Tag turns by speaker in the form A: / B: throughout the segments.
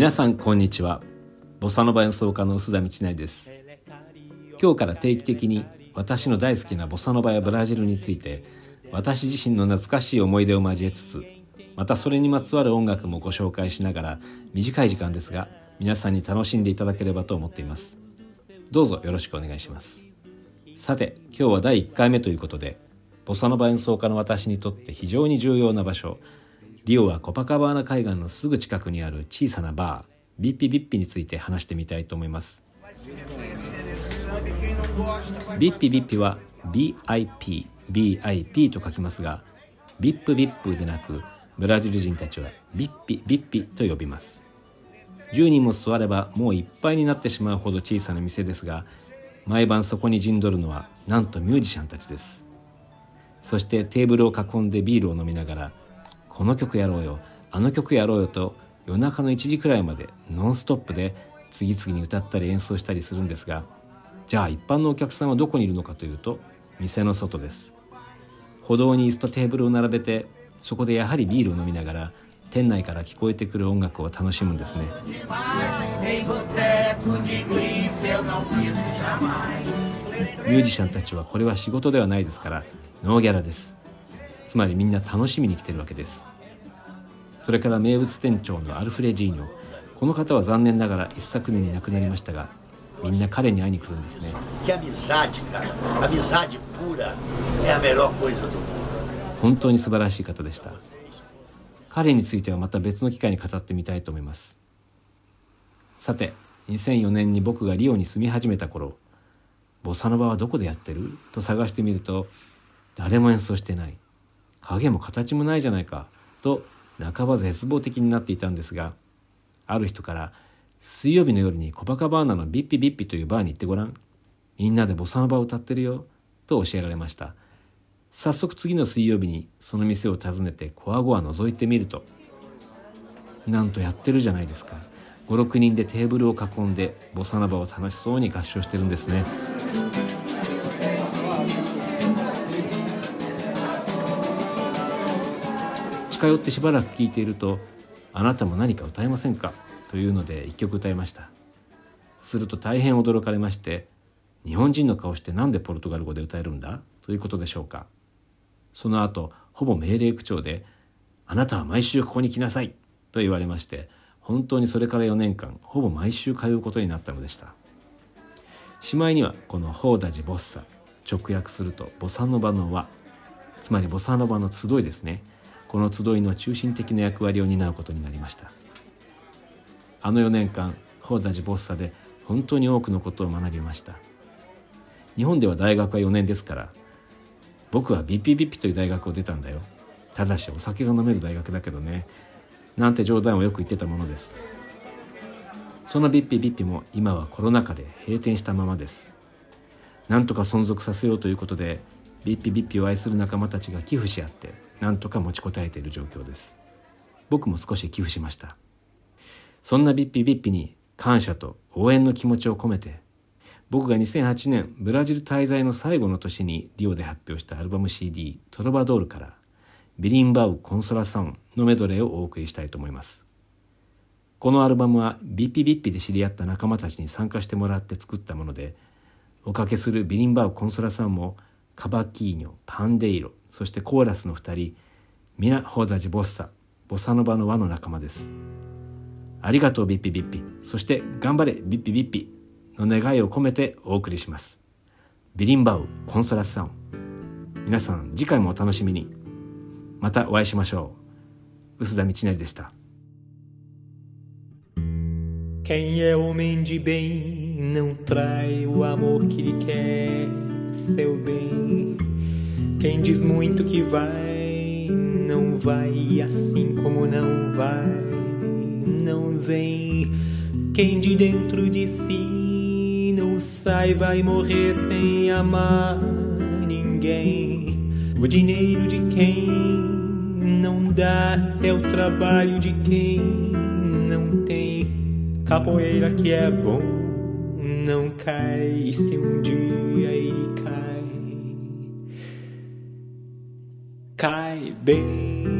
A: 皆さんこんにちは。ボサノバ演奏家の臼田道成です。今日から定期的に私の大好きなボサノバやブラジルについて私自身の懐かしい思い出を交えつつまたそれにまつわる音楽もご紹介しながら短い時間ですが皆さんに楽しんでいただければと思っています。どうぞよろしくお願いします。さて今日は第1回目ということでボサノバ演奏家の私にとって非常に重要な場所リオはコパカバーナ海岸のすぐ近くにある小さなバービッピビッピについて話してみたいと思います。ビッピビッピは BIP BIP と書きますがビップビップでなくブラジル人たちはビッピビッピと呼びます。10人も座ればもういっぱいになってしまうほど小さな店ですが毎晩そこに陣取るのはなんとミュージシャンたちです。そしてテーブルを囲んでビールを飲みながらこの曲やろうよ。あの曲やろうよと夜中の1時くらいまでノンストップで次々に歌ったり演奏したりするんですがじゃあ一般のお客さんはどこにいるのかというと店の外です。歩道に椅子とテーブルを並べてそこでやはりビールを飲みながら店内から聞こえてくる音楽を楽しむんですね。ミュージシャンたちはこれは仕事ではないですからノーギャラです。つまりみんな楽しみに来てるわけです。それから名物店長のアルフレジーニョ。この方は残念ながら一昨年に亡くなりましたがみんな彼に会いに来るんですね。本当に素晴らしい方でした。彼についてはまた別の機会に語ってみたいと思います。さて2004年に僕がリオに住み始めた頃ボサノバはどこでやってる？と探してみると誰も演奏してない影も形もないじゃないかと半ば絶望的になっていたんですがある人から水曜日の夜にコパカバーナのビッピビッピというバーに行ってごらん。みんなでボサノバを歌ってるよと教えられました。早速次の水曜日にその店を訪ねてコアゴア覗いてみるとなんとやってるじゃないですか。56人でテーブルを囲んでボサノバを楽しそうに合唱してるんですね。近寄ってしばらく聞いていると「あなたも何か歌えませんか?」というので一曲歌いました。すると大変驚かれまして「日本人の顔して何でポルトガル語で歌えるんだ?」ということでしょうか。その後ほぼ命令口調で「あなたは毎週ここに来なさい」と言われまして本当にそれから4年間ほぼ毎週通うことになったのでした。しまいにはこの「ホーダジ・ボッサ」直訳すると「ボサノバの輪」つまりボサノバの集いですね。この集いの中心的な役割を担うことになりました。あの4年間ホーダジ・ボッサで本当に多くのことを学びました。日本では大学は4年ですから僕はビッピビッピという大学を出たんだよ。ただしお酒が飲める大学だけどね。なんて冗談をよく言ってたものです。そのビッピビッピも今はコロナ禍で閉店したままです。なんとか存続させようということでビッピビッピを愛する仲間たちが寄付し合ってなんとか持ちこたえている状況です。僕も少し寄付しました。そんなビッピビッピに感謝と応援の気持ちを込めて僕が2008年ブラジル滞在の最後の年にリオで発表したアルバム CD「トロバドール」から「ビリンバウ・コンソラサン」のメドレーをお送りしたいと思います。このアルバムはビッピビッピで知り合った仲間たちに参加してもらって作ったものでおかけするビリンバウ・コンソラサンも「カバキーニョパンデイロそしてコーラスの2人ミナ・ホーザジ・ボッサボサノバの輪の仲間です。ありがとうビッピビッピ。そして頑張れビッピビッピ。の願いを込めてお送りします。ビリンバウコンソラスサウン皆さん次回もお楽しみに。またお会いしましょう。臼田道成でした。
B: Quem é homem de bem não trai o amor que lhe quer. Seu bem. Quem diz muito que vai, não vai, assim como não vai, não vem. Quem de dentro de si não sai, vai morrer sem amar ninguém. O dinheiro de quem não dá é o trabalho de quem não tem. Capoeira que é bom não cai. Se um dia ele cai, cai bem.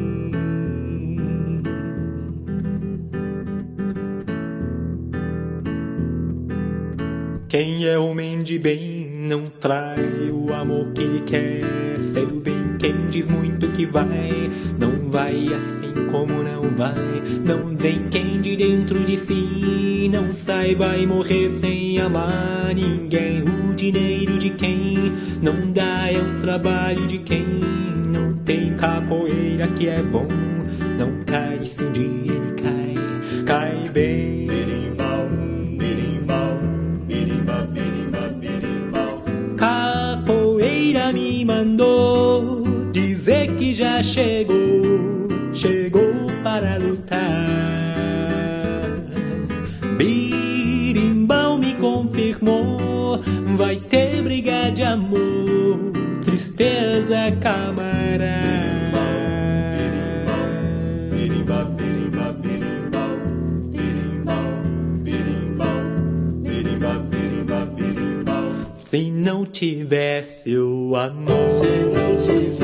B: Quem é homem de bem não trai o amor que ele quer. Seu bem, quem diz muito que vai, não vai assim como não vai. Não vem quem de dentro de si não sai, vai morrer sem amar ninguém. O dinheiro de quem não dá é o trabalho de quem não tem capoeira que é bom. Não cai se um dia ele cai, cai bem. Que já chegou, chegou para lutar. Birimbau me confirmou, vai ter briga de amor, tristeza camarada.
C: Birimba, birimba, birimbau. Birimbau, birimbau, birimba, birimba, birimbau.
B: Se não tivesse o amor,
C: Se não tivesse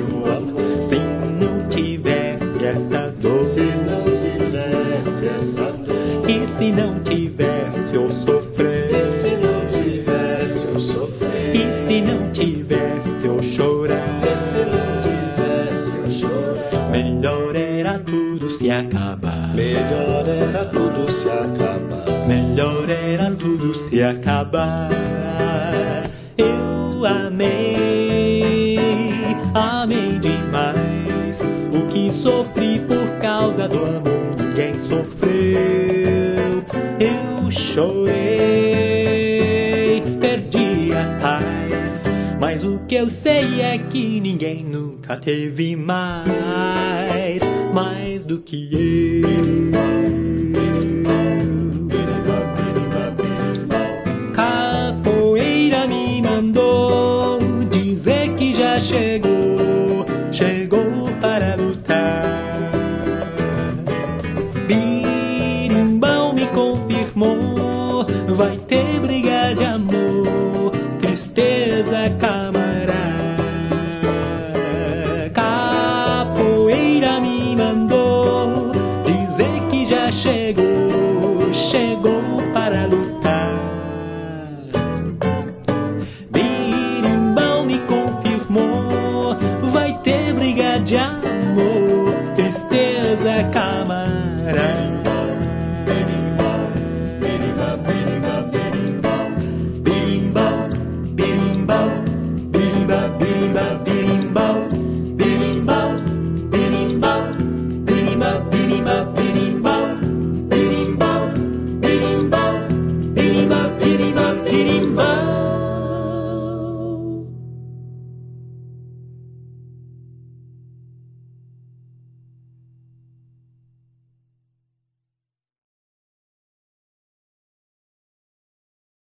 C: o amor,
B: se não tivesse essa dor.
C: se não tivesse essa dor,
B: E se não tivesse eu
C: e
B: sofrer,
C: se não tivesse o sofrer,
B: e se não tivesse eu chorar,
C: e se não tivesse o chorar,
B: melhor era tudo se acabar.
C: melhor era tudo se acabar.
B: Melhor era tudo se acabar. Eu amei, ninguém sofreu. Eu chorei, perdi a paz. Mas o que eu sei é que ninguém nunca teve mais, mais do que eu. Vai ter briga de amor, tristeza camarada. Capoeira me mandou dizer que já chegou, chegou